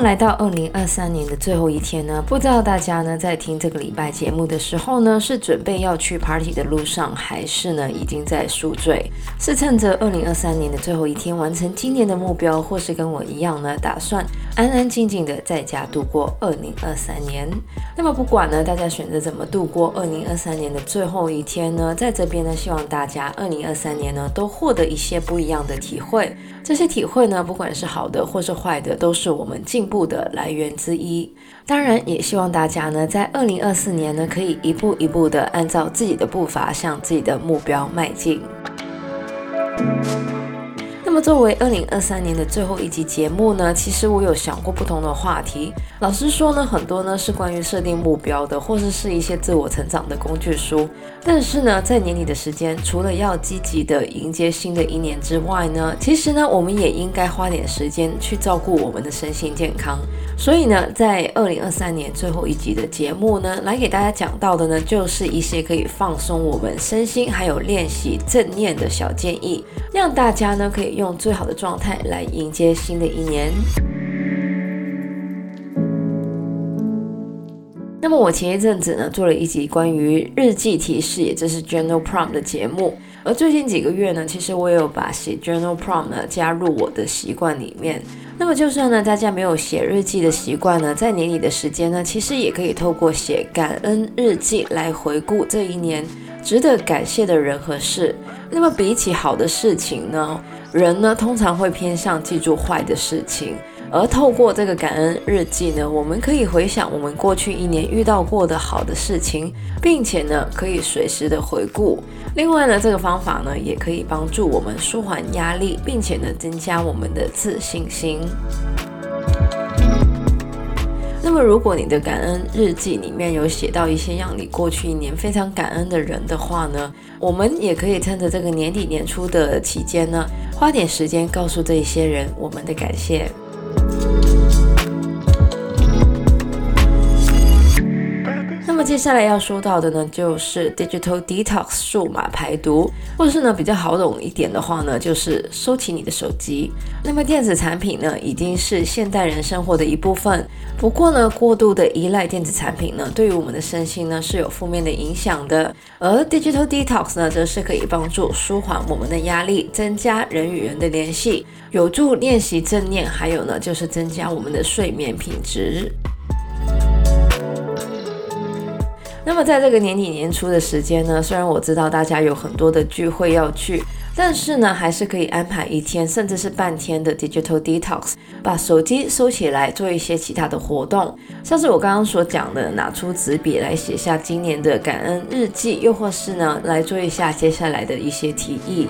来到二零二三年的最后一天呢，不知道大家呢在听这个礼拜节目的时候呢，是准备要去 party 的路上，还是呢已经在宿醉？是趁着二零二三年的最后一天完成今年的目标，或是跟我一样呢，打算安安静静的在家度过二零二三年？那么不管呢大家选择怎么度过二零二三年的最后一天呢，在这边呢，希望大家二零二三年呢都获得一些不一样的体会。这些体会呢，不管是好的或是坏的，都是我们进步的来源之一。当然，也希望大家呢，在二零二四年呢，可以一步一步的按照自己的步伐，向自己的目标迈进。作为二零二三年的最后一集节目呢，其实我有想过不同的话题。老实说呢，很多呢是关于设定目标的，或者是一些自我成长的工具书。但是呢，在年底的时间，除了要积极的迎接新的一年之外呢，其实呢，我们也应该花点时间去照顾我们的身心健康。所以呢，在二零二三年最后一集的节目呢，来给大家讲到的呢，就是一些可以放松我们身心，还有练习正念的小建议，让大家呢可以。用用最好的状态来迎接新的一年。那么我前一阵子呢做了一集关于日记提示，也就是 Journal Prompt 的节目。而最近几个月呢，其实我也有把写 Journal Prompt 呢加入我的习惯里面。那么就算呢大家没有写日记的习惯呢，在年底的时间呢，其实也可以透过写感恩日记来回顾这一年值得感谢的人和事。那么比起好的事情呢，人呢通常会偏向记住坏的事情，而透过这个感恩日记呢，我们可以回想我们过去一年遇到过的好的事情，并且呢可以随时的回顾。另外呢，这个方法呢也可以帮助我们舒缓压力，并且呢增加我们的自信心。那，如果你的感恩日记里面有写到一些让你过去一年非常感恩的人的话呢，我们也可以趁着这个年底年初的期间呢，花点时间告诉这一些人我们的感谢。接下来要说到的呢，就是 digital detox 数码排毒，或是呢比较好懂一点的话呢，就是收起你的手机。那么电子产品呢，已经是现代人生活的一部分。不过呢，过度的依赖电子产品呢，对于我们的身心呢是有负面的影响的。而 digital detox 呢，则是可以帮助舒缓我们的压力，增加人与人的联系，有助练习正念，还有呢就是增加我们的睡眠品质。那么在这个年底年初的时间呢，虽然我知道大家有很多的聚会要去，但是呢，还是可以安排一天甚至是半天的 digital detox，把手机收起来，做一些其他的活动，像是我刚刚所讲的，拿出纸笔来写下今年的感恩日记，又或是呢，来做一下接下来的一些提议。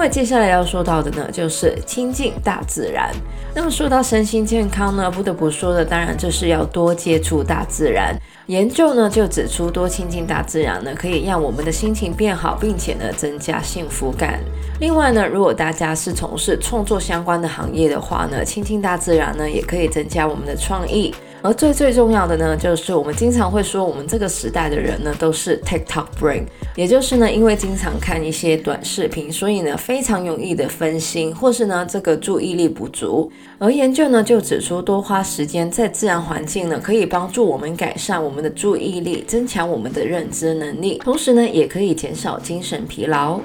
么接下来要说到的呢，就是亲近大自然。那么说到身心健康呢，不得不说的当然就是要多接触大自然。研究呢就指出，多亲近大自然呢，可以让我们的心情变好，并且呢增加幸福感。另外呢，如果大家是从事创作相关的行业的话呢，亲近大自然呢，也可以增加我们的创意。而最最重要的呢，就是我们经常会说，我们这个时代的人呢，都是 TikTok brain，也就是呢，因为经常看一些短视频，所以呢，非常容易的分心，或是呢，这个注意力不足。而研究呢，就指出，多花时间在自然环境呢，可以帮助我们改善我们的注意力，增强我们的认知能力，同时呢，也可以减少精神疲劳。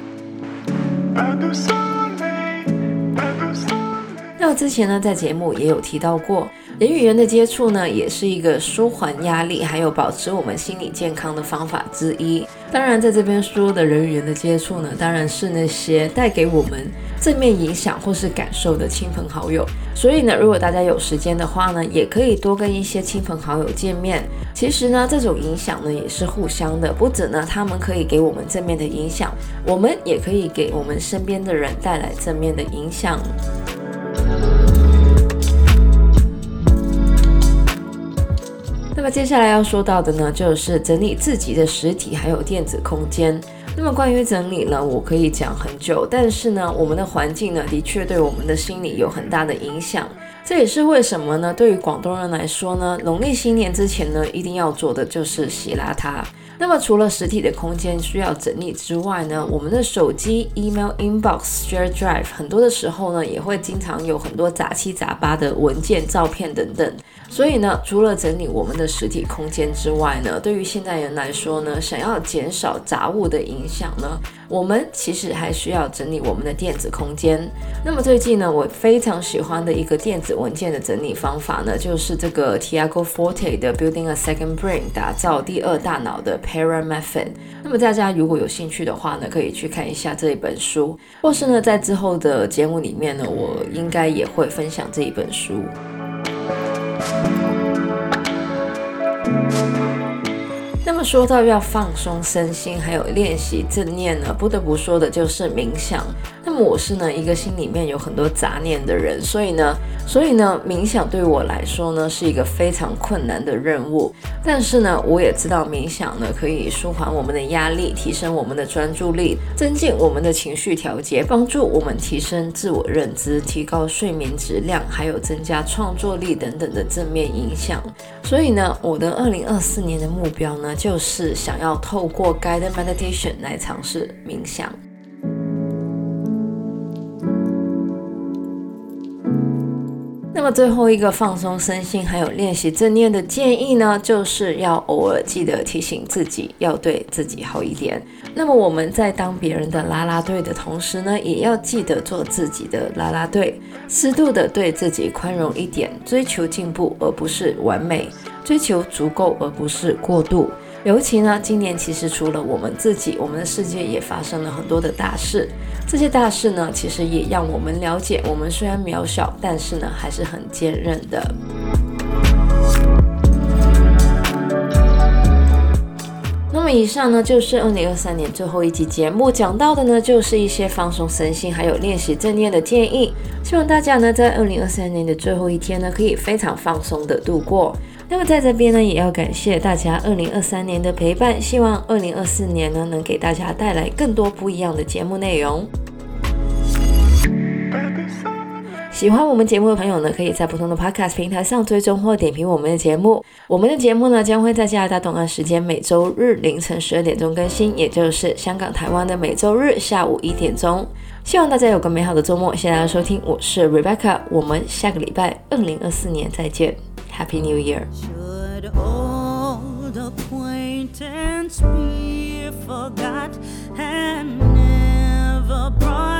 那之前呢，在节目也有提到过。人与人的接触呢，也是一个舒缓压力，还有保持我们心理健康的方法之一。当然，在这边说的人与人的接触呢，当然是那些带给我们正面影响或是感受的亲朋好友。所以呢，如果大家有时间的话呢，也可以多跟一些亲朋好友见面。其实呢，这种影响呢也是互相的，不止呢他们可以给我们正面的影响，我们也可以给我们身边的人带来正面的影响。那么接下来要说到的呢，就是整理自己的实体还有电子空间。那么关于整理呢，我可以讲很久，但是呢，我们的环境呢，的确对我们的心理有很大的影响。这也是为什么呢？对于广东人来说呢，农历新年之前呢，一定要做的就是洗邋遢。那么除了实体的空间需要整理之外呢，我们的手机、email inbox、share drive 很多的时候呢，也会经常有很多杂七杂八的文件、照片等等。所以呢，除了整理我们的实体空间之外呢，对于现代人来说呢，想要减少杂物的影响呢，我们其实还需要整理我们的电子空间。那么最近呢，我非常喜欢的一个电子文件的整理方法呢，就是这个 Tiago Forte 的 Building a Second Brain，打造第二大脑的 Para Method。那么大家如果有兴趣的话呢，可以去看一下这一本书，或是呢，在之后的节目里面呢，我应该也会分享这一本书。那么说到要放松身心，还有练习正念呢，不得不说的就是冥想。那么我是呢一个心里面有很多杂念的人，所以呢，所以呢，冥想对我来说呢是一个非常困难的任务。但是呢，我也知道冥想呢可以舒缓我们的压力，提升我们的专注力，增进我们的情绪调节，帮助我们提升自我认知，提高睡眠质量，还有增加创作力等等的正面影响。所以呢，我的二零二四年的目标呢，就是想要透过 guided meditation 来尝试冥想。么最后一个放松身心还有练习正念的建议呢，就是要偶尔记得提醒自己，要对自己好一点。那么我们在当别人的啦啦队的同时呢，也要记得做自己的啦啦队，适度的对自己宽容一点，追求进步而不是完美，追求足够而不是过度。尤其呢，今年其实除了我们自己，我们的世界也发生了很多的大事。这些大事呢，其实也让我们了解，我们虽然渺小，但是呢，还是很坚韧的。那么以上呢，就是二零二三年最后一集节目讲到的呢，就是一些放松身心还有练习正念的建议。希望大家呢，在二零二三年的最后一天呢，可以非常放松的度过。那么在这边呢，也要感谢大家二零二三年的陪伴，希望二零二四年呢，能给大家带来更多不一样的节目内容。喜欢我们节目的朋友呢，可以在不同的 Podcast 平台上追踪或点评我们的节目。我们的节目呢，将会在加拿大东岸时间每周日凌晨十二点钟更新，也就是香港、台湾的每周日下午一点钟。希望大家有个美好的周末，谢谢大家收听，我是 Rebecca，我们下个礼拜二零二四年再见。Happy New Year. Should old acquaintance be forgot and never brought